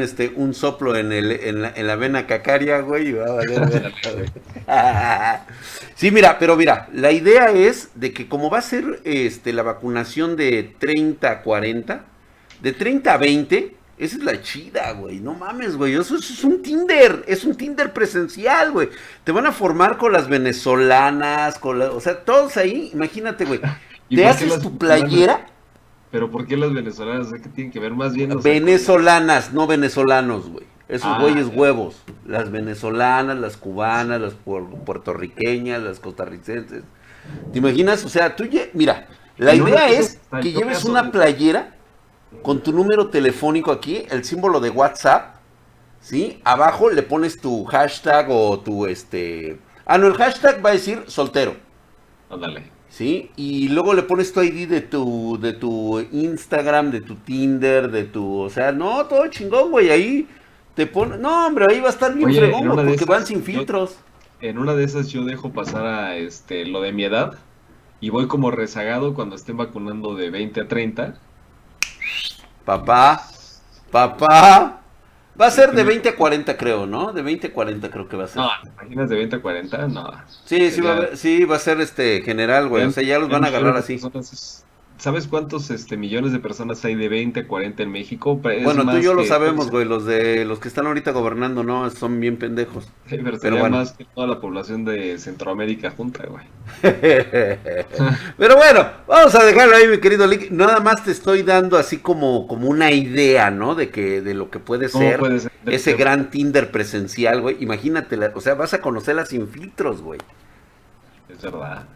este, un soplo en, el, en, la, en la vena cacaria, güey, y va a valer. sí, mira, pero mira, la idea es de que como va a ser este, la vacunación de 30 a 40, de 30 a 20, esa es la chida, güey. No mames, güey. Eso, es un Tinder. Es un Tinder presencial, güey. Te van a formar con las venezolanas, con la, o sea, todos ahí. Imagínate, güey. Te haces tu playera. Pero ¿por qué las venezolanas? ¿Qué tienen que ver más bien? venezolanas, no venezolanos, güey. Esos ah, güeyes huevos. Las venezolanas, las cubanas, las puertorriqueñas, las costarricenses. ¿Te imaginas? O sea, tú, mira, la idea es que lleves una playera con tu número telefónico aquí, el símbolo de WhatsApp, ¿sí? Abajo le pones tu hashtag o tu este... Ah, no, el hashtag va a decir soltero. Ándale. ¿Sí? Y luego le pones tu ID de tu, de tu Instagram, de tu Tinder, de tu... O sea, no, todo chingón, güey, ahí te pone... No, hombre, ahí va a estar bien fregón, porque van sin filtros. en una de esas yo dejo pasar a este lo de mi edad y voy como rezagado cuando estén vacunando de 20 a 30 Papá, papá. Va a ser de 20 a 40, creo, ¿no? De 20 a 40 creo que va a ser. No, imaginas de 20 a 40? No. Sí, sí va, a, sí, va a ser este general, güey. O sea, ya los van a agarrar así. ¿Sabes cuántos este, millones de personas hay de 20 a 40 en México? bueno, tú y yo lo sabemos, güey. Los de los que están ahorita gobernando, no, son bien pendejos. pero, bueno. más que toda la población de Centroamérica junta, güey. pero bueno, vamos a dejarlo ahí, mi querido Lick. Nada más te estoy dando así como, como una idea, ¿no? De que de lo que puede ser, ese gran Tinder presencial, güey. Imagínate, o sea, vas a conocerla sin filtros, güey. Es verdad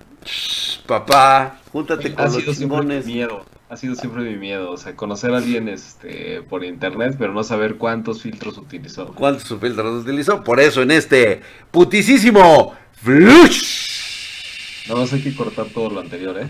papá, júntate con ha los chingones. miedo, ha sido siempre mi miedo, o sea, conocer a alguien este, por internet, pero no saber cuántos filtros utilizó. ¿Cuántos filtros utilizó? Por eso en este putisísimo Flush. No, más hay que cortar todo lo anterior, ¿eh?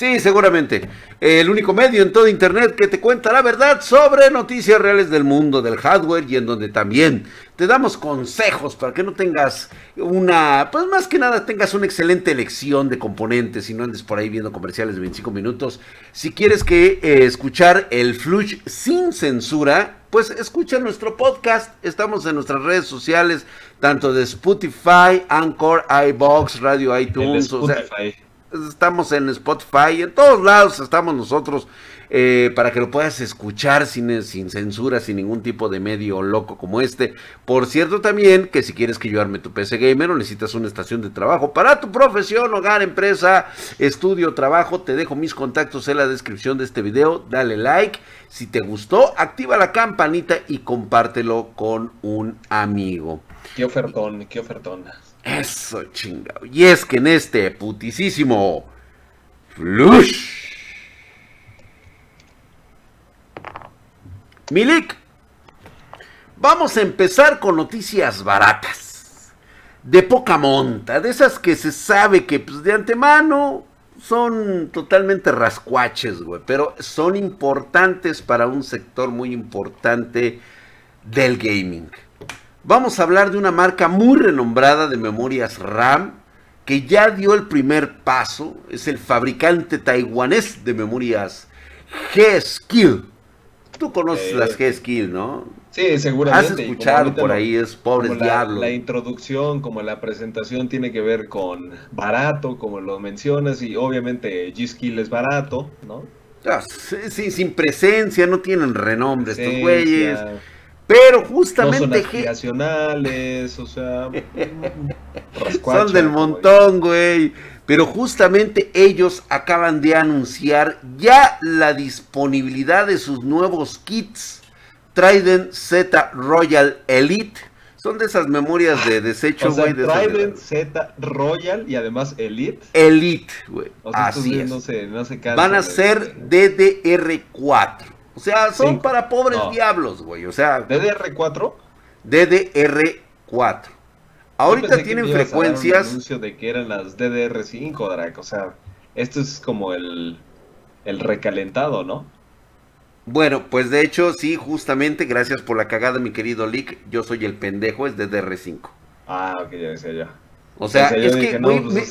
Sí, seguramente. El único medio en todo Internet que te cuenta la verdad sobre noticias reales del mundo del hardware y en donde también te damos consejos para que no tengas una, pues más que nada tengas una excelente elección de componentes y no andes por ahí viendo comerciales de 25 minutos. Si quieres que eh, escuchar el Flush sin censura, pues escucha nuestro podcast. Estamos en nuestras redes sociales, tanto de Spotify, Anchor, iBox, Radio iTunes. O sea, estamos en Spotify, en todos lados estamos nosotros eh, para que lo puedas escuchar sin, sin censura, sin ningún tipo de medio loco como este. Por cierto también que si quieres que yo arme tu PC Gamer o necesitas una estación de trabajo para tu profesión, hogar, empresa, estudio, trabajo, te dejo mis contactos en la descripción de este video, dale like. Si te gustó, activa la campanita y compártelo con un amigo. Qué ofertón, qué ofertón. Eso chingado. Y es que en este putisísimo flush. Milik, vamos a empezar con noticias baratas. De poca monta, de esas que se sabe que pues, de antemano son totalmente rascuaches, güey, pero son importantes para un sector muy importante del gaming. Vamos a hablar de una marca muy renombrada de memorias RAM que ya dio el primer paso. Es el fabricante taiwanés de memorias G-Skill. Tú conoces las G-Skill, ¿no? Sí, seguramente. Has escuchado por ahí, es pobre diablo. La introducción, como la presentación, tiene que ver con barato, como lo mencionas, y obviamente G-Skill es barato, ¿no? Ah, sí, sin presencia, no tienen renombre estos güeyes. Pero justamente. No son o sea. son del montón, güey. Pero justamente ellos acaban de anunciar ya la disponibilidad de sus nuevos kits Trident Z Royal Elite. Son de esas memorias de desecho, güey. Trident Z Royal y además Elite. Elite, güey. Así es. Van a ser DDR4. O sea, son para pobres diablos, güey. O sea. ¿DDR4? DDR4. Ahorita tienen frecuencias. Un anuncio de que eran las DDR5, Drac. O sea, esto es como el, el recalentado, ¿no? Bueno, pues de hecho, sí, justamente, gracias por la cagada, mi querido Lick. Yo soy el pendejo, es DDR5. Ah, ok, ya decía ya. O sea, es que, güey, pues,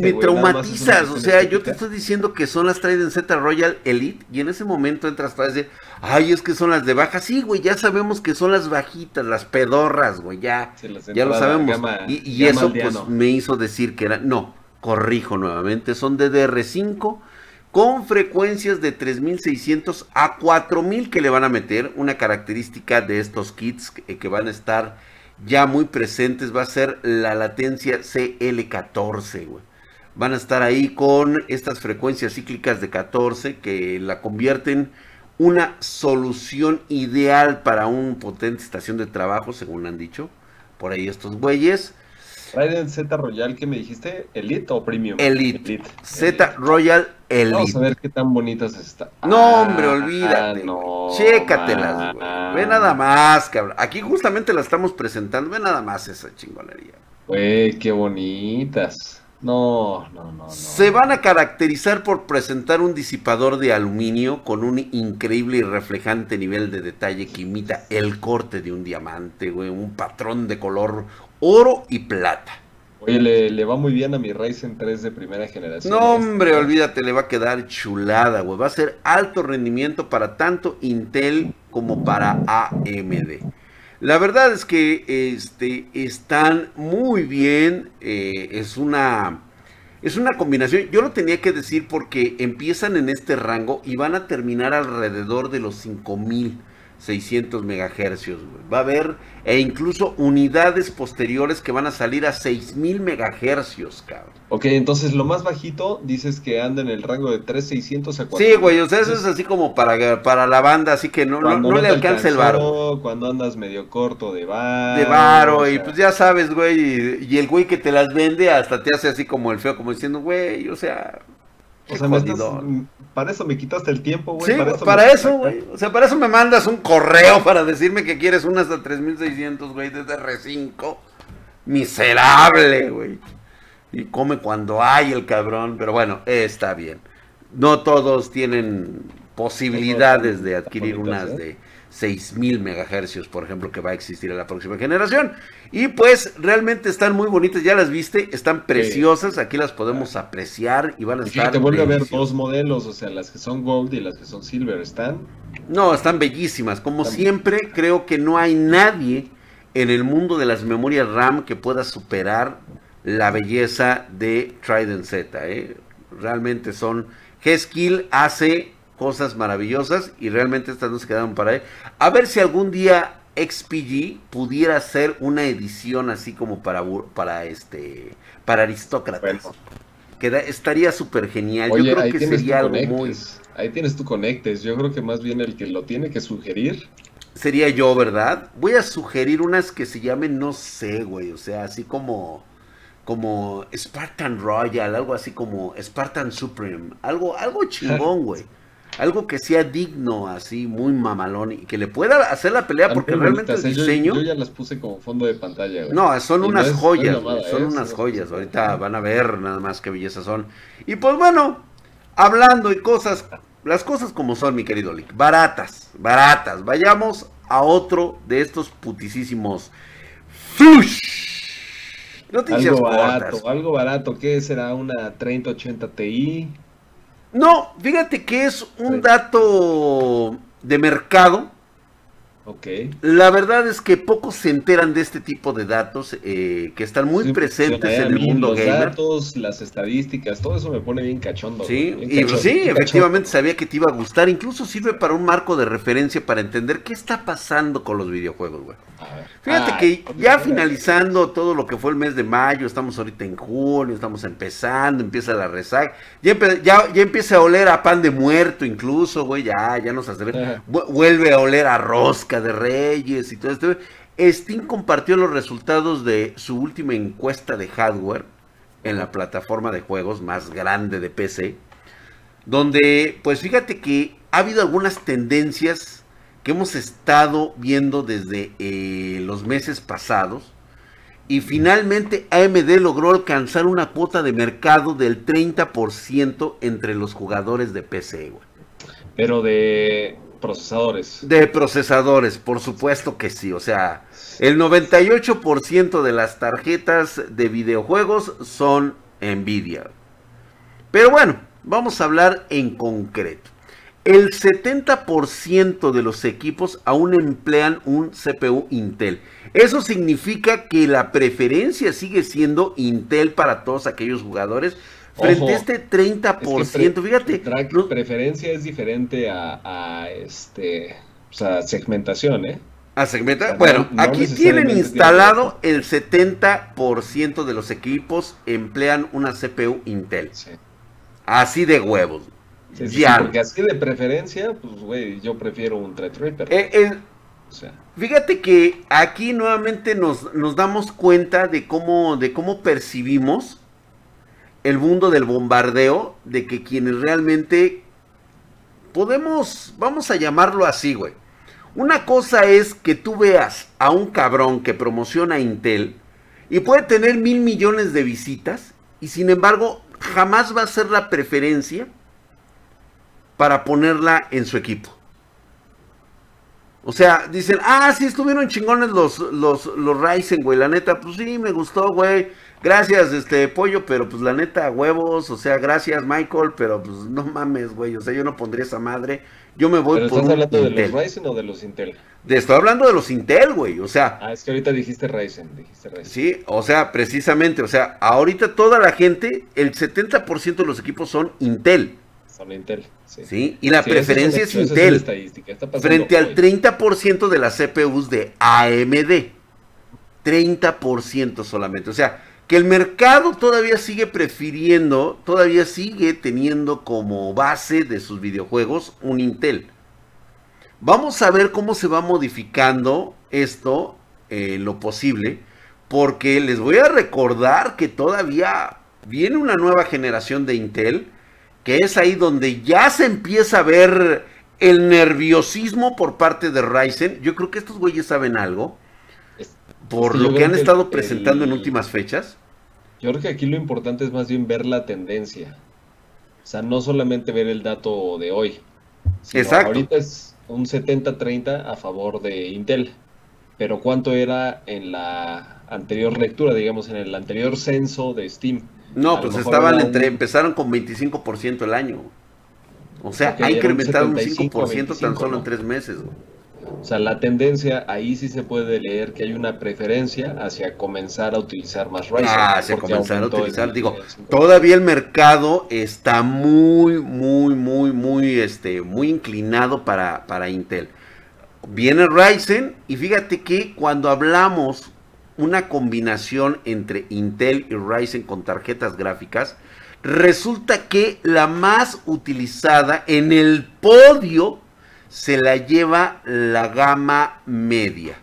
me, traumatizas. O sea, yo te estoy diciendo que son las Trident Z Royal Elite y en ese momento entras para decir, ay, es que son las de baja. Sí, güey, ya sabemos que son las bajitas, las pedorras, güey, ya, ya lo sabemos. y, eso, pues, me hizo decir que era, no, corrijo nuevamente, son de DR5 con frecuencias de 3600 a 4000 que le van a meter. Una característica de estos kits que van a estar ya muy presentes va a ser la latencia CL14, güey. Van a estar ahí con estas frecuencias cíclicas de 14 que la convierten una solución ideal para un potente estación de trabajo, según han dicho por ahí estos güeyes. Raiden Z Royal, ¿qué me dijiste? ¿Elite o Premium? Elite. Z Royal Elite. Vamos a ver qué tan bonitas están. No, hombre, ah, olvídate. no, Chécatelas, güey. Ve nada más, cabrón. Aquí justamente la estamos presentando. Ve nada más esa chingonería. Güey, qué bonitas. No, no, no, no. Se van a caracterizar por presentar un disipador de aluminio con un increíble y reflejante nivel de detalle que imita el corte de un diamante, güey. Un patrón de color oro y plata. Oye, le, va muy bien a mi Ryzen 3 de primera generación. No, hombre, olvídate, le va a quedar chulada, güey. Va a ser alto rendimiento para tanto Intel como para AMD. La verdad es que este, están muy bien. Eh, es una. Es una combinación. Yo lo tenía que decir porque empiezan en este rango y van a terminar alrededor de los 5000. 600 megahercios. Va a haber e incluso unidades posteriores que van a salir a 6000 megahercios, cabrón. Ok, entonces lo más bajito dices que anda en el rango de 3600 a 4. Sí, güey, o sea, eso es así como para, para la banda, así que no, no, le alcanza el varo. Cuando andas medio corto de varo. De varo, y pues ya sabes, güey, y, y el güey que te las vende hasta te hace así como el feo, como diciendo, güey, o sea, o sea, me estás, para eso me quitaste el tiempo, güey. Sí, para eso, güey. O sea, para eso me mandas un correo para decirme que quieres una hasta 3600, güey, desde R5. Miserable, güey. Y come cuando hay el cabrón. Pero bueno, está bien. No todos tienen posibilidades de adquirir unas ¿eh? de 6000 megahercios, por ejemplo, que va a existir en la próxima generación. Y pues realmente están muy bonitas, ya las viste, están preciosas, aquí las podemos apreciar y van a estar. te vuelve a ver dos modelos, o sea, las que son gold y las que son silver, ¿están? No, están bellísimas. Como siempre, creo que no hay nadie en el mundo de las memorias RAM que pueda superar la belleza de Trident Z. ¿eh? Realmente son. G-Skill hace cosas maravillosas y realmente estas no se quedaron para él. A ver si algún día XPG pudiera hacer una edición así como para para este para aristócratas. estaría súper genial. Yo creo que sería algo muy Ahí tienes tu conectes. Yo creo que más bien el que lo tiene que sugerir sería yo, ¿verdad? Voy a sugerir unas que se llamen no sé, güey, o sea, así como como Spartan Royal, algo así como Spartan Supreme, algo algo chingón, güey algo que sea digno, así, muy mamalón, y que le pueda hacer la pelea, porque realmente el diseño... Yo, ya las puse como fondo de pantalla, No, son unas joyas, son unas joyas, ahorita van a ver nada más qué belleza son. Y pues bueno, hablando y cosas, las cosas como son, mi querido Lick, baratas, baratas, vayamos a otro de estos putisísimos... Noticias algo barato, algo barato, ¿qué será? ¿Una 3080 Ti? No, fíjate que es un dato de mercado la verdad es que pocos se enteran de este tipo de datos eh, que están muy presentes en el mundo los datos, las estadísticas, todo eso me pone bien cachondo. Sí, y, sí, efectivamente sabía que te iba a gustar. Incluso sirve para un marco de referencia para entender qué está pasando con los videojuegos, güey. Fíjate que ya finalizando todo lo que fue el mes de mayo, estamos ahorita en junio, estamos empezando, empieza la resaca, ya, ya, empieza a oler a pan de muerto incluso, güey, ya, ya nos hace, vuelve a oler a rosca de Reyes y todo esto. Steam compartió los resultados de su última encuesta de hardware en la plataforma de juegos más grande de PC, donde pues fíjate que ha habido algunas tendencias que hemos estado viendo desde eh, los meses pasados y finalmente AMD logró alcanzar una cuota de mercado del 30% entre los jugadores de PC, Pero de procesadores. De procesadores, por supuesto que sí. O sea, el 98% de las tarjetas de videojuegos son Nvidia. Pero bueno, vamos a hablar en concreto. El 70% de los equipos aún emplean un CPU Intel. Eso significa que la preferencia sigue siendo Intel para todos aquellos jugadores. Frente a este 30%, fíjate. preferencia es diferente a, este, o sea, segmentación, ¿eh? A segmentación. bueno, aquí tienen instalado el 70% de los equipos emplean una CPU Intel. Así de huevos porque así de preferencia, pues, güey, yo prefiero un Threadripper. Eh, fíjate que aquí nuevamente nos, nos, damos cuenta de cómo, de cómo percibimos el mundo del bombardeo, de que quienes realmente podemos, vamos a llamarlo así, güey. Una cosa es que tú veas a un cabrón que promociona Intel y puede tener mil millones de visitas y sin embargo jamás va a ser la preferencia para ponerla en su equipo. O sea, dicen, ah, sí, estuvieron chingones los, los, los Ryzen, güey. La neta, pues sí, me gustó, güey. Gracias, este, pollo, pero pues la neta, huevos. O sea, gracias, Michael, pero pues no mames, güey. O sea, yo no pondría esa madre. Yo me voy ¿Pero por. ¿Estás hablando de los Ryzen o de los Intel? estoy hablando de los Intel, güey. O sea. Ah, es que ahorita dijiste Ryzen, dijiste Ryzen. Sí, o sea, precisamente. O sea, ahorita toda la gente, el 70% de los equipos son Intel. Intel. Sí, y la preferencia es, Intel. frente al 30% de las CPUs de AMD. 30% solamente. O sea, que el mercado todavía sigue prefiriendo, todavía sigue teniendo como base de sus videojuegos un Intel. Vamos a ver cómo se va modificando esto en lo posible, porque les voy a recordar que todavía viene una nueva generación de Intel que es ahí donde ya se empieza a ver el nerviosismo por parte de Ryzen. Yo creo que estos güeyes saben algo por lo que han estado presentando en últimas fechas. Yo creo que aquí lo importante es más bien ver la tendencia. O sea, no solamente ver el dato de hoy. Exacto. Ahorita es un 70-30 a favor de Intel. Pero ¿cuánto era en la anterior lectura, digamos, en el anterior censo de Steam? No, pues estaban entre, empezaron con 25% el año. O sea, ha incrementado un, 5% tan solo en tres meses. O sea, la tendencia ahí sí se puede leer que hay una preferencia hacia comenzar a utilizar más Ryzen. Ah, hacia comenzar a utilizar. Digo, todavía el mercado está muy, muy, muy, muy, este, muy inclinado para, para Intel. Viene Ryzen y fíjate que cuando hablamos una combinación entre Intel y Ryzen con tarjetas gráficas, resulta que la más utilizada en el podio se la lleva la gama media.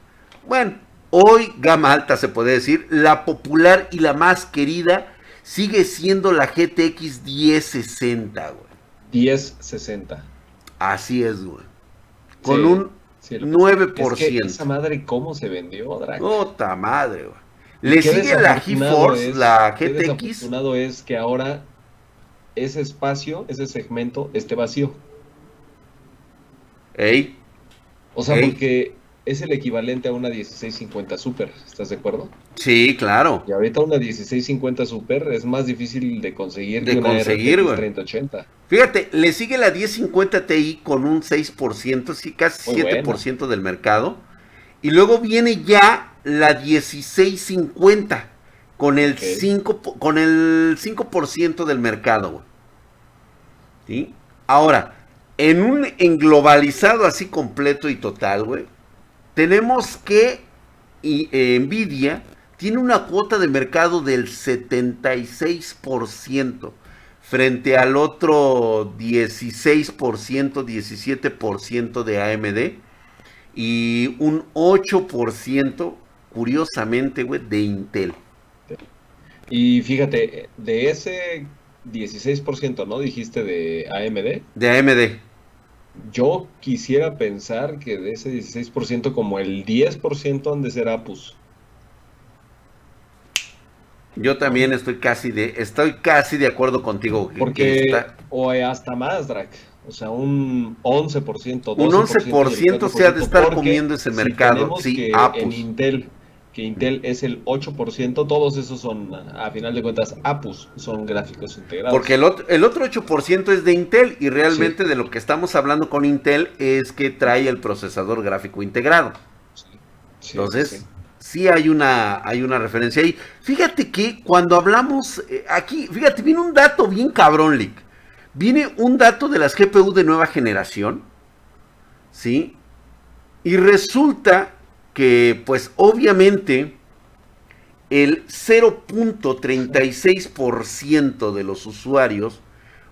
Bueno, hoy gama alta se puede decir, la popular y la más querida sigue siendo la GTX 1060, güey. 1060. Así es, güey. Con un 9%. esa madre, ¿cómo se vendió, Drake? Puta madre, güey. Le sigue la GeForce, la GTX. desafortunado es que ahora ese espacio, ese segmento, esté vacío. Ey. O sea, porque es el equivalente a una 1650 Super, ¿estás de acuerdo? Sí, claro. Y ahorita una 1650 Super es más difícil de conseguir de que una conseguir, 3080. Fíjate, le sigue la 1050 Ti con un 6%, sí, casi 7% del mercado. Y luego viene ya la 1650 con el 5 con el 5% del mercado, güey. ¿Sí? Ahora, en un englobalizado así completo y total, güey, tenemos que y, eh, Nvidia tiene una cuota de mercado del 76% frente al otro 16%, 17% de AMD y un 8% curiosamente, güey, de Intel. Y fíjate, de ese 16%, ¿no? Dijiste de AMD. De AMD. Yo quisiera pensar que de ese 16%, como el 10% han de ser Apus. Yo también estoy casi de, estoy casi de acuerdo contigo. Porque, o hasta más, Drac. O sea, un 11%. Un 11% se ha de estar comiendo ese mercado. Sí, en Intel que Intel es el 8%, todos esos son, a final de cuentas, APUs, son gráficos integrados. Porque el otro, el otro 8% es de Intel y realmente de lo que estamos hablando con Intel es que trae el procesador gráfico integrado. Entonces, sí. hay, una, hay una referencia ahí. Fíjate que cuando hablamos eh, aquí, fíjate, viene un dato bien cabrón, Lick. Viene un dato de las GPU de nueva generación, ¿sí? Y resulta que pues obviamente el 0.36% de los usuarios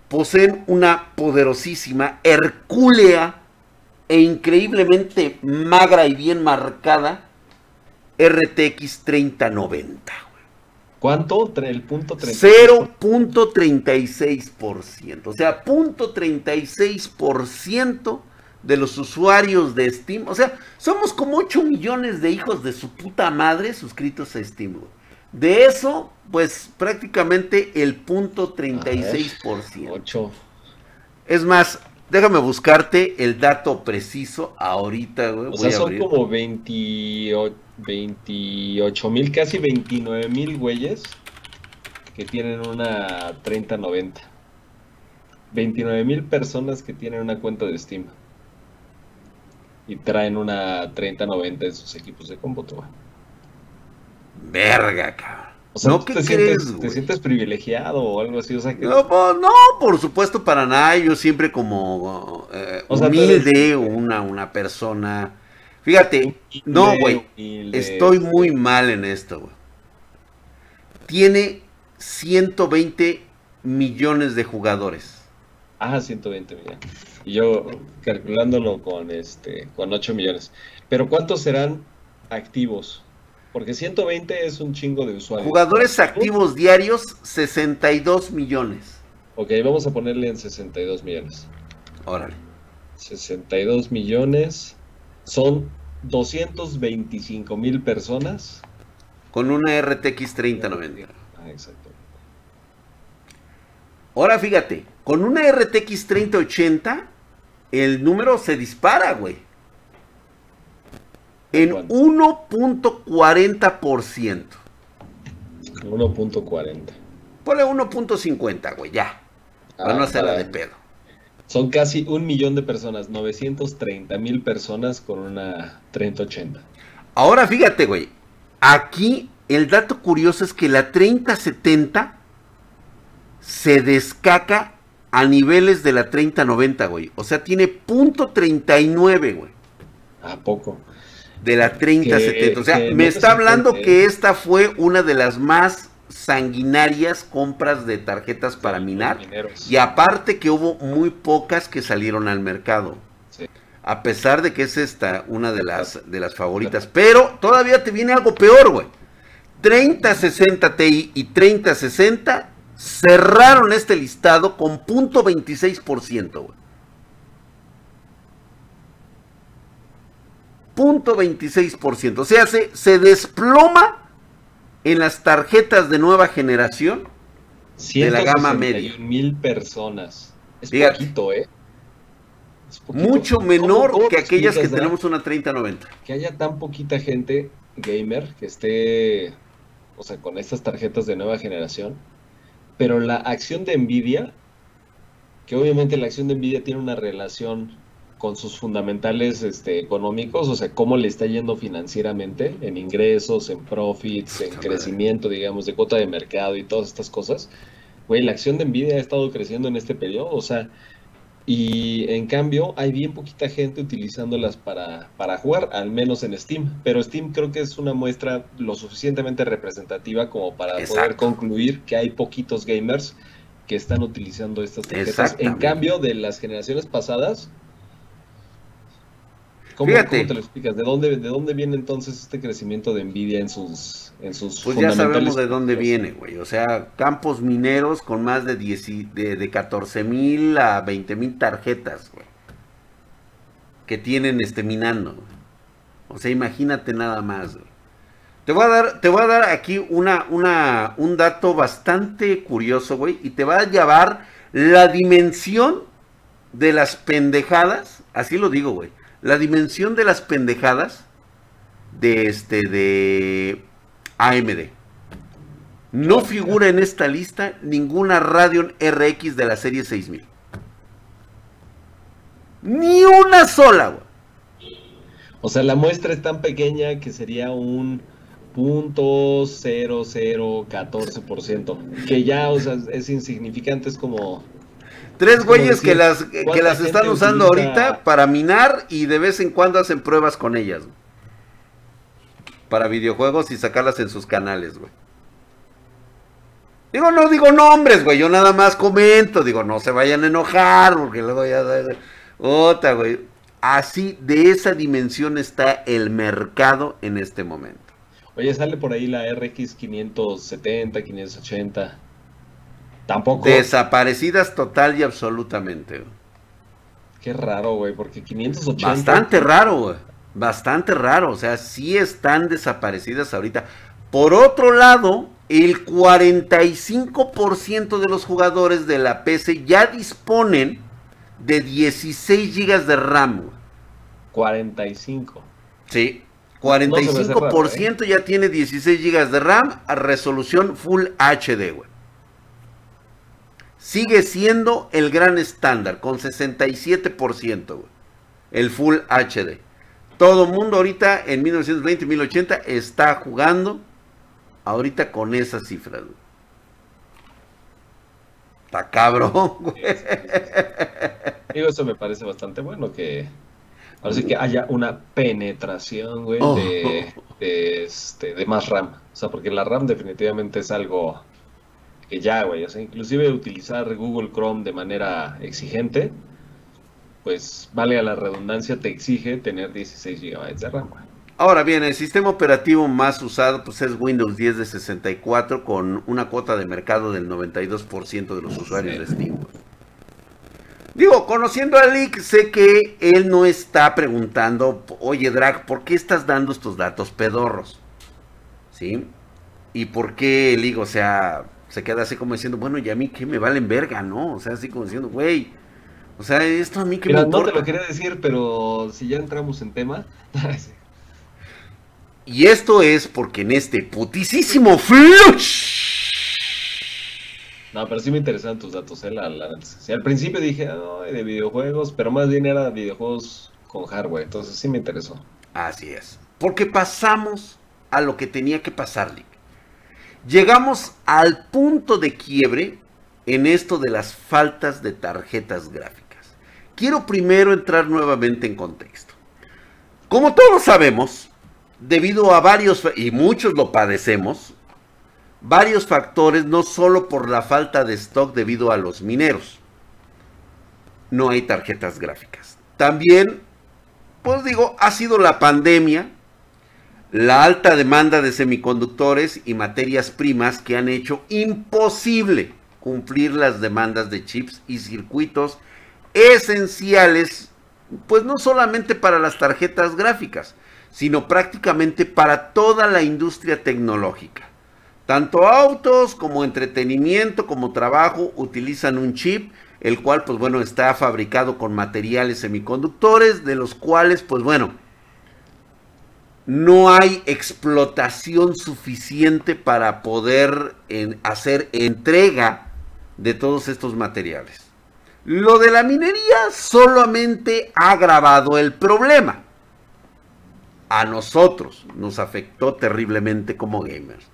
poseen una poderosísima, hercúlea e increíblemente magra y bien marcada RTX 3090. ¿Cuánto? El punto 0.36%. O sea, 0.36% de los usuarios de Steam. O sea, somos como 8 millones de hijos de su puta madre suscritos a Steam. De eso, pues prácticamente el punto 36%. 8. Es más, déjame buscarte el dato preciso ahorita, güey. O sea, son como 28 mil, casi 29 mil güeyes que tienen una 3090. 29 mil personas que tienen una cuenta de Steam y traen una 3090 en sus equipos de cómputo. Verga, cabrón. O sea, ¿No, ¿qué te, sientes, ¿te sientes privilegiado o algo así? O sea, que... no, pues, no, por supuesto, para nada. Yo siempre como eh, humilde, una, una persona... Fíjate, no, güey, estoy muy mal en esto, güey. Tiene 120 millones de jugadores. Ah, 120 millones. Y yo calculándolo con este con 8 millones. Pero ¿cuántos serán activos? Porque 120 es un chingo de usuarios. Jugadores activos diarios, 62 millones. Ok, vamos a ponerle en 62 millones. Órale. 62 millones son 225 mil personas. Con una RTX 3090. Ah, exacto. Ahora fíjate, con una RTX 3080, el número se dispara, güey. En 1.40%. 1.40. Ponle 1.50, güey, ya. para no hacerla de pedo. Son casi un millón de personas, 930 mil personas con una 3080. Ahora fíjate, güey. Aquí el dato curioso es que la 3070 se descaca a niveles de la 3090, güey. O sea, tiene punto 39, güey. ¿A poco? De la 3070. O sea, me está hablando que esta fue una de las más sanguinarias compras de tarjetas para minar. Y aparte que hubo muy pocas que salieron al mercado. A pesar de que es esta una de las, de las favoritas. Pero todavía te viene algo peor, güey. 3060 Ti y 3060 cerraron este listado con punto 26%, güey. Punto 26%. O sea, se, se desploma en las tarjetas de nueva generación de la gama media. mil personas. Es poquito, ¿eh? Mucho menor que aquellas que tenemos una 3090. Que haya tan poquita gente gamer que esté, o sea, con estas tarjetas de nueva generación pero la acción de Nvidia, que obviamente la acción de Nvidia tiene una relación con sus fundamentales este, económicos, o sea, cómo le está yendo financieramente, en ingresos, en profits, en crecimiento, digamos, de cuota de mercado y todas estas cosas. Güey, la acción de Nvidia ha estado creciendo en este periodo, o sea, y en cambio, hay bien poquita gente utilizándolas para, para jugar, al menos en Steam. Pero Steam creo que es una muestra lo suficientemente representativa como para poder concluir que hay poquitos gamers que están utilizando estas tarjetas. En cambio, de las generaciones pasadas, ¿Cómo, te lo explicas? ¿De dónde, ¿De dónde viene entonces este crecimiento de Nvidia en sus, en sus Pues ya sabemos de dónde viene, güey. O sea, campos mineros con más de, 10, de, de 14 mil a 20 mil tarjetas, güey. Que tienen este minando. O sea, imagínate nada más, güey. Te voy a dar, te voy a dar aquí una, una, un dato bastante curioso, güey. Y te va a llevar la dimensión de las pendejadas, así lo digo, güey, la dimensión de las pendejadas de este, de AMD. No figura en esta lista ninguna Radeon RX de la serie 6000. Ni una sola, güey. O sea, la muestra es tan pequeña que sería un punto .0014%, que ya, o sea, es insignificante, es como... Tres güeyes que las, que las están usando ahorita para minar y de vez en cuando hacen pruebas con ellas. Para videojuegos y sacarlas en sus canales, güey. Digo, no digo nombres, güey, yo nada más comento, digo, no se vayan a enojar, porque luego ya... Otra, güey. Así, de esa dimensión está el mercado en este momento. Oye, sale por ahí la RX 570, 580. Tampoco. Desaparecidas total y absolutamente. Qué raro, güey, porque 580. Bastante raro, güey. Bastante raro. O sea, sí están desaparecidas ahorita. Por otro lado, el 45% de los jugadores de la PC ya disponen de 16 GB de RAM. 45. Sí. 45% ¿eh? ya tiene 16 GB de RAM a resolución Full HD, güey. Sigue siendo el gran estándar con 67%, güey. El Full HD. Todo mundo ahorita en 1920 1080 está jugando ahorita con esas cifras, güey. Está cabrón, güey. Digo, eso me parece bastante bueno que. Ahora sí que haya una penetración, güey, oh. de, este, de más RAM. O sea, porque la RAM definitivamente es algo que ya, güey. O sea, inclusive utilizar Google Chrome de manera exigente, pues vale a la redundancia, te exige tener 16 GB de RAM. Ahora bien, el sistema operativo más usado pues, es Windows 10 de 64 con una cuota de mercado del 92% de los usuarios de Steam. Digo, conociendo a Lick, sé que él no está preguntando, oye Drag, ¿por qué estás dando estos datos pedorros? ¿Sí? ¿Y por qué Lick, o sea, se queda así como diciendo, bueno, y a mí que me valen verga, ¿no? O sea, así como diciendo, güey, o sea, esto a mí que me importa. No te lo quería decir, pero si ya entramos en tema... Y esto es porque en este putisísimo flush. No, pero sí me interesan tus datos, ¿eh? La, al principio dije, de videojuegos, pero más bien era videojuegos con hardware, entonces sí me interesó. Así es. Porque pasamos a lo que tenía que pasarle. Llegamos al punto de quiebre en esto de las faltas de tarjetas gráficas. Quiero primero entrar nuevamente en contexto. Como todos sabemos, debido a varios, y muchos lo padecemos, varios factores, no solo por la falta de stock debido a los mineros. No hay tarjetas gráficas. También, pues digo, ha sido la pandemia, la alta demanda de semiconductores y materias primas que han hecho imposible cumplir las demandas de chips y circuitos esenciales, pues no solamente para las tarjetas gráficas, sino prácticamente para toda la industria tecnológica. Tanto autos como entretenimiento, como trabajo, utilizan un chip, el cual, pues bueno, está fabricado con materiales semiconductores, de los cuales, pues bueno, no hay explotación suficiente para poder hacer entrega de todos estos materiales. Lo de la minería solamente ha agravado el problema a nosotros nos afectó terriblemente como gamers.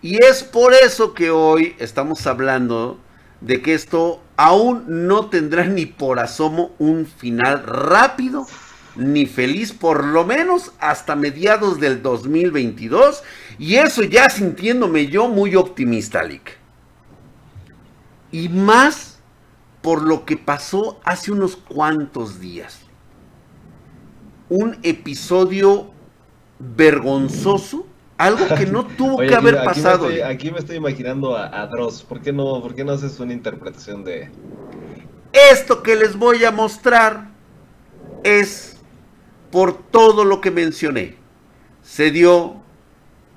Y es por eso que hoy estamos hablando de que esto aún no tendrá ni por asomo un final rápido ni feliz, por lo menos hasta mediados del 2022. Y eso ya sintiéndome yo muy optimista, Lick. Y más por lo que pasó hace unos cuantos días. Un episodio vergonzoso, algo que no tuvo que haber pasado. aquí me estoy imaginando a, Dross. ¿Por qué, no, ¿Por qué no haces una interpretación de... Esto que les voy a mostrar es por todo lo que mencioné. Se dio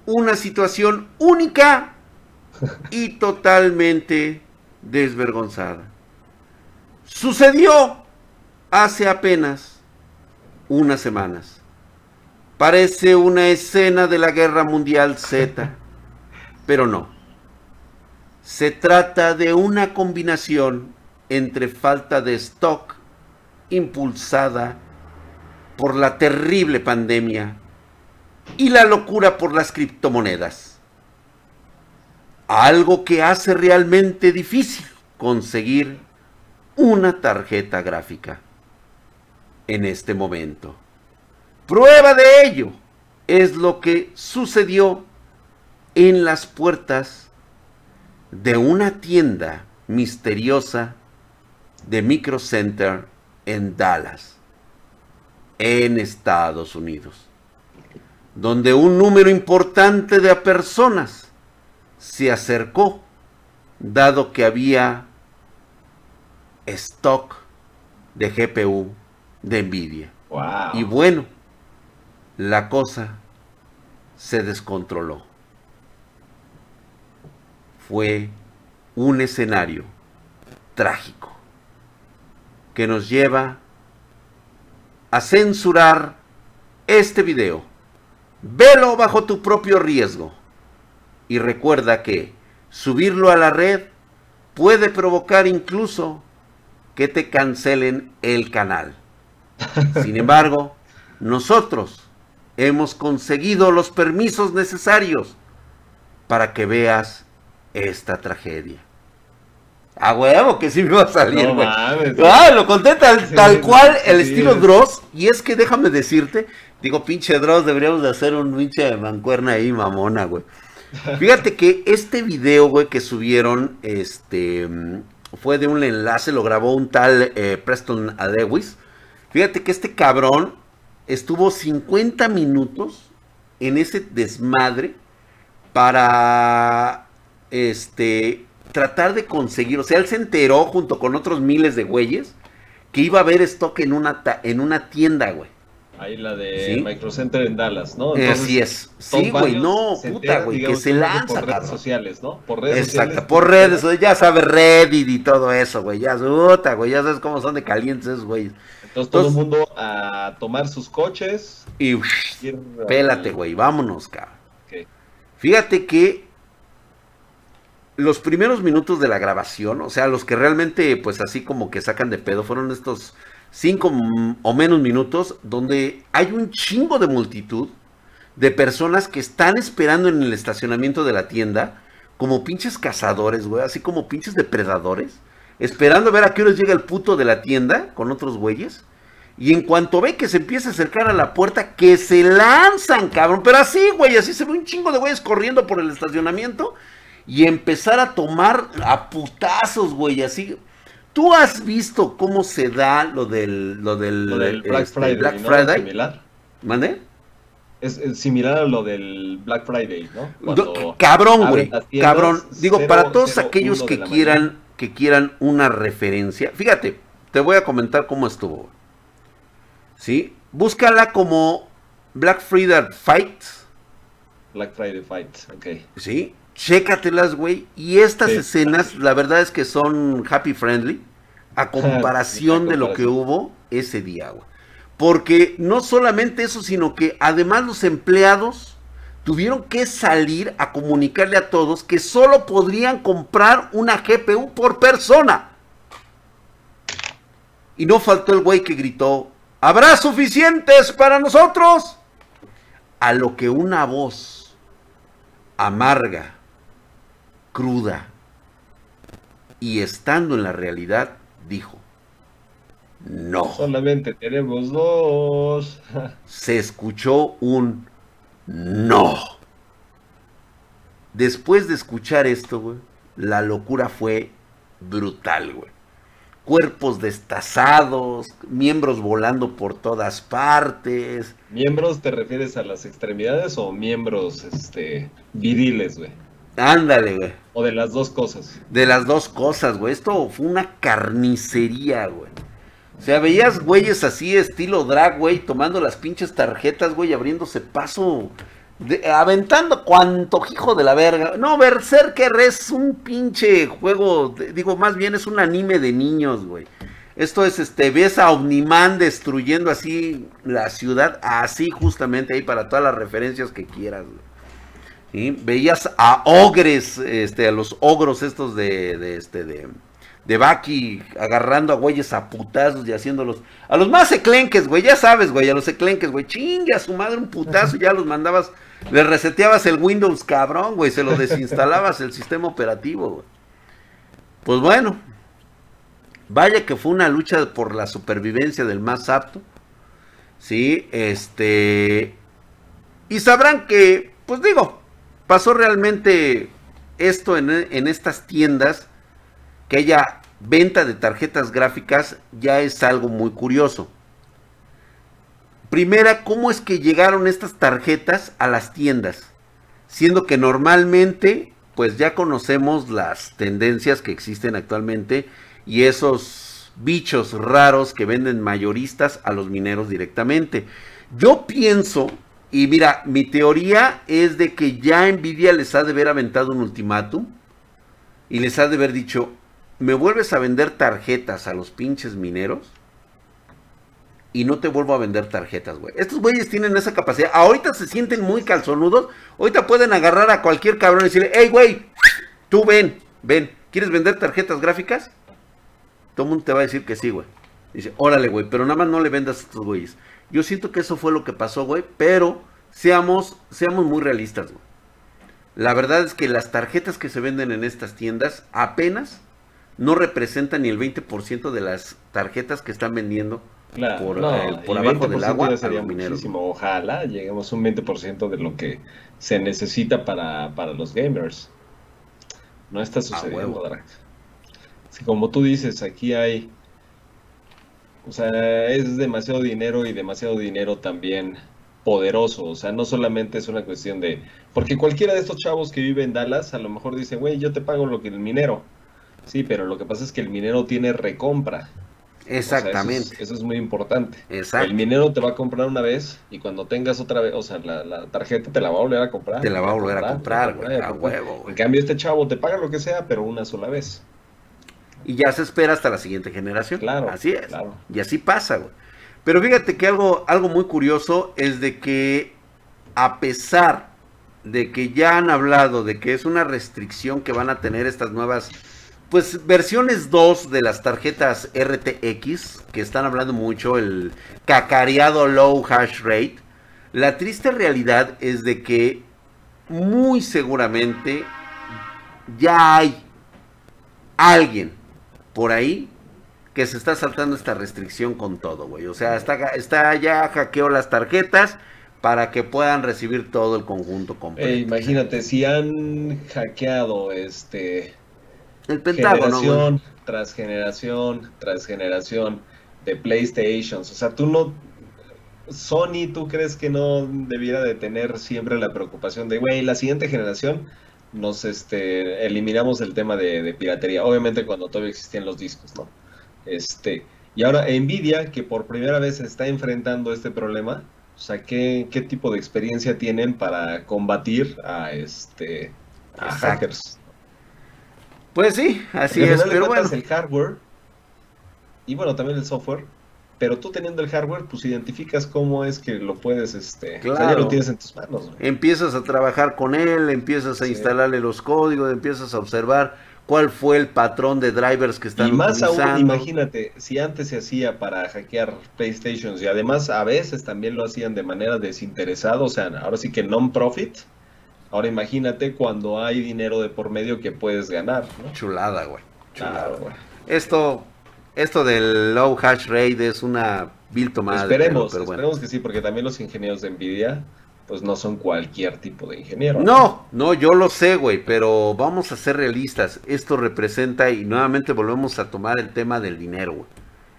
una situación única y totalmente desvergonzada. Sucedió hace apenas unas semanas. Parece una escena de la Guerra Mundial Z, pero no. Se trata de una combinación entre falta de stock impulsada por la terrible pandemia y la locura por las criptomonedas. Algo que hace realmente difícil conseguir una tarjeta gráfica en este momento. Prueba de ello es lo que sucedió en las puertas de una tienda misteriosa de Micro Center en Dallas, en Estados Unidos, donde un número importante de personas se acercó, dado que había stock de GPU de Nvidia. Y bueno, la cosa se descontroló. Fue un escenario trágico que nos lleva a censurar este video. Velo bajo tu propio riesgo. Y recuerda que subirlo a la red puede provocar incluso que te cancelen el canal. Sin embargo, nosotros hemos conseguido los permisos necesarios para que veas esta tragedia. A huevo que sí me va a salir, no, ah, lo conté tal, cual, el estilo Dross. Y es que déjame decirte, digo, pinche Dross, deberíamos de hacer un pinche mancuerna ahí, mamona, güey. Fíjate que este video, güey, que subieron, este, fue de un enlace, lo grabó un tal eh, Preston Lewis. Fíjate que este cabrón estuvo 50 minutos en ese desmadre para este tratar de conseguir, o sea, él se enteró junto con otros miles de güeyes que iba a haber stock en una en una tienda, güey. Ahí la de Microcenter en Dallas, ¿no? Así es. Sí, güey, no, puta, güey, que se lanza, Por redes sociales, ¿no? Por redes Exacto, sociales. por redes, ya sabes Reddit y todo eso, güey, ya puta, güey, ya sabes cómo son de calientes, güey. Entonces, todo el mundo a tomar sus coches. Y pélate, güey, vámonos, cabrón. Fíjate que los primeros minutos de la grabación, o sea, los que realmente, pues así como que sacan de pedo, fueron estos cinco o menos minutos donde hay un chingo de multitud de personas que están esperando en el estacionamiento de la tienda como pinches cazadores, güey, así como pinches depredadores esperando ver a qué hora llega el puto de la tienda con otros güeyes. Y en cuanto ve que se empieza a acercar a la puerta, que se lanzan, cabrón. Pero así, güey, así se ve un chingo de güeyes corriendo por el estacionamiento. Y empezar a tomar a putazos, güey, así. ¿Tú has visto cómo se da lo del, lo del, Black este, Friday? Black Friday? ¿Similar? ¿Mande? Es, similar a lo del Black Friday, ¿no? cabrón, güey. Cabrón. Digo, para todos aquellos que quieran que quieran una referencia. Fíjate, te voy a comentar cómo estuvo. ¿Sí? Búscala como Black Friday Fights. Black Friday Fights, ok. ¿Sí? Chécatelas, güey. Y estas escenas, la verdad es que son happy friendly. A comparación de lo que hubo ese día, güey. Porque no solamente eso, sino que además los empleados tuvieron que salir a comunicarle a todos que solo podrían comprar una GPU por persona. Y no faltó el güey que gritó, ¿habrá suficientes para nosotros? A lo que una voz amarga, cruda y estando en la realidad dijo, no. Solamente tenemos dos. Se escuchó un no. Después de escuchar esto, güey, la locura fue brutal, güey. Cuerpos destazados, miembros volando por todas partes. ¿Miembros te refieres a las extremidades o miembros este viriles, güey? Ándale, güey. O de las dos cosas. De las dos cosas, güey. Esto fue una carnicería, güey. O sea, veías güeyes así, estilo drag, güey, tomando las pinches tarjetas, güey, abriéndose paso, aventando cuanto hijo de la verga. No, Berserker es un pinche juego, digo, más bien es un anime de niños, güey. Esto es, este, ves a Omniman destruyendo así la ciudad, así justamente ahí para todas las referencias que quieras. Veías a ogres, este, a los ogros estos de, de este, de, de Baki agarrando a güeyes a putazos y haciéndolos. A los más eclenques, güey, ya sabes, güey, a los eclenques, güey, chingue a su madre un putazo, ya los mandabas, le reseteabas el Windows cabrón, güey, se lo desinstalabas el sistema operativo, güey. Pues bueno, vaya que fue una lucha por la supervivencia del más apto. Sí, este. Y sabrán que, pues digo, pasó realmente esto en, estas tiendas que haya venta de tarjetas gráficas ya es algo muy curioso. Primera, ¿cómo es que llegaron estas tarjetas a las tiendas? Siendo que normalmente, pues ya conocemos las tendencias que existen actualmente y esos bichos raros que venden mayoristas a los mineros directamente. Yo pienso, y mira, mi teoría es de que ya Nvidia les ha de haber aventado un ultimátum y les ha de haber dicho, me vuelves a vender tarjetas a los pinches mineros y no te vuelvo a vender tarjetas, güey. Estos güeyes tienen esa capacidad. Ahorita se sienten muy calzonudos. Ahorita pueden agarrar a cualquier cabrón y decirle, hey, güey, tú ven, ven, ¿quieres vender tarjetas gráficas? Todo el mundo te va a decir que sí, güey. Dice, órale, güey, pero nada más no le vendas a estos güeyes. Yo siento que eso fue lo que pasó, güey, pero seamos, seamos muy realistas, güey. La verdad es que las tarjetas que se venden en estas tiendas apenas no representa ni el 20% de las tarjetas que están vendiendo por, eh, por abajo del agua sería muchísimo. Ojalá lleguemos a un 20% de lo que se necesita para, los gamers. No está sucediendo, como tú dices, aquí hay... O sea, es demasiado dinero y demasiado dinero también poderoso. O sea, no solamente es una cuestión de... Porque cualquiera de estos chavos que vive en Dallas a lo mejor dice, güey, yo te pago lo que el minero Sí, pero lo que pasa es que el minero tiene recompra. Exactamente. eso, es, muy importante. El minero te va a comprar una vez y cuando tengas otra vez, o sea, la, tarjeta te la va a volver a comprar. Te la va a volver a comprar, güey, a huevo. En cambio, este chavo te paga lo que sea, pero una sola vez. Y ya se espera hasta la siguiente generación. Claro. Así es. Y así pasa, güey. Pero fíjate que algo, algo muy curioso es de que a pesar de que ya han hablado de que es una restricción que van a tener estas nuevas pues versiones 2 de las tarjetas RTX, que están hablando mucho, el cacareado low hash rate. La triste realidad es de que muy seguramente ya hay alguien por ahí que se está saltando esta restricción con todo, güey. O sea, está, está ya hackeó las tarjetas para que puedan recibir todo el conjunto completo. imagínate, si han hackeado este el Pentágono. Generación tras generación tras generación de PlayStations. O sea, tú no. Sony, ¿tú crees que no debiera de tener siempre la preocupación de, güey, la siguiente generación nos este, eliminamos el tema de, piratería? Obviamente cuando todavía existían los discos, ¿no? Este, y ahora Nvidia, que por primera vez está enfrentando este problema, o sea, ¿qué, qué tipo de experiencia tienen para combatir a, este, a hackers? Pues sí, así es, pero bueno. el hardware y bueno, también el software, pero tú teniendo el hardware, pues identificas cómo es que lo puedes, este, claro. ya lo tienes en tus manos. Empiezas a trabajar con él, empiezas a instalarle los códigos, empiezas a observar cuál fue el patrón de drivers que están Y más aún, imagínate, si antes se hacía para hackear PlayStations y además a veces también lo hacían de manera desinteresada, o sea, ahora sí que non-profit, Ahora imagínate cuando hay dinero de por medio que puedes ganar. ¿no? Chulada, güey. Chulada, güey. Esto, esto del low hash rate es una vil tomada. Esperemos, esperemos que sí, porque también los ingenieros de Nvidia pues no son cualquier tipo de ingeniero. No, no, yo lo sé, güey, pero vamos a ser realistas. Esto representa, y nuevamente volvemos a tomar el tema del dinero, güey.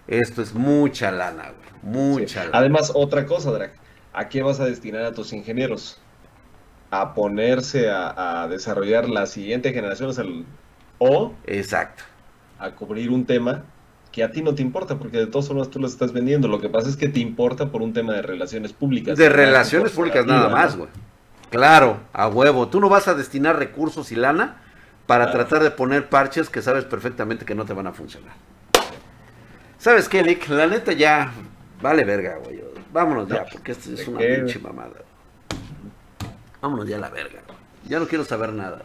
Esto es mucha lana, güey. Mucha lana. Además, otra cosa, Drac. ¿A qué vas a destinar a tus ingenieros? a ponerse a, desarrollar la siguiente generación o exacto a cubrir un tema que a ti no te importa porque de todas formas tú lo estás vendiendo lo que pasa es que te importa por un tema de relaciones públicas de relaciones públicas nada más güey claro a huevo tú no vas a destinar recursos y lana para tratar de poner parches que sabes perfectamente que no te van a funcionar ¿Sabes qué, Lick? La neta ya vale verga, güey. Vámonos ya, porque esto es una pinche mamada. Vámonos ya a la verga. Ya no quiero saber nada.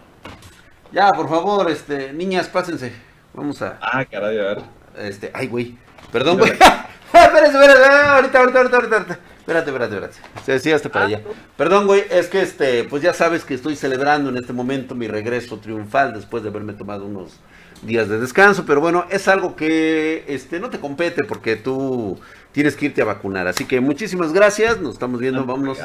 Ya, por favor, este, niñas, pásense. Vamos a. Ah, caray, a ver. Este, ay, güey. Perdón, güey. espérate, espérate, ahorita, ahorita, ahorita, ahorita. Espérate, espérate, espérate. Se decía hasta para ah, allá. Perdón, güey, es que este, pues ya sabes que estoy celebrando en este momento mi regreso triunfal después de haberme tomado unos días de descanso, pero bueno, es algo que este no te compete porque tú tienes que irte a vacunar. Así que muchísimas gracias, nos estamos viendo, vámonos.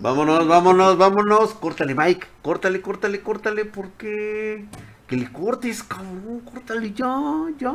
Vámonos, vámonos, vámonos. Córtale, Mike, córtale, córtale, córtale, porque que le cortes, cabrón, córtale ya, ya,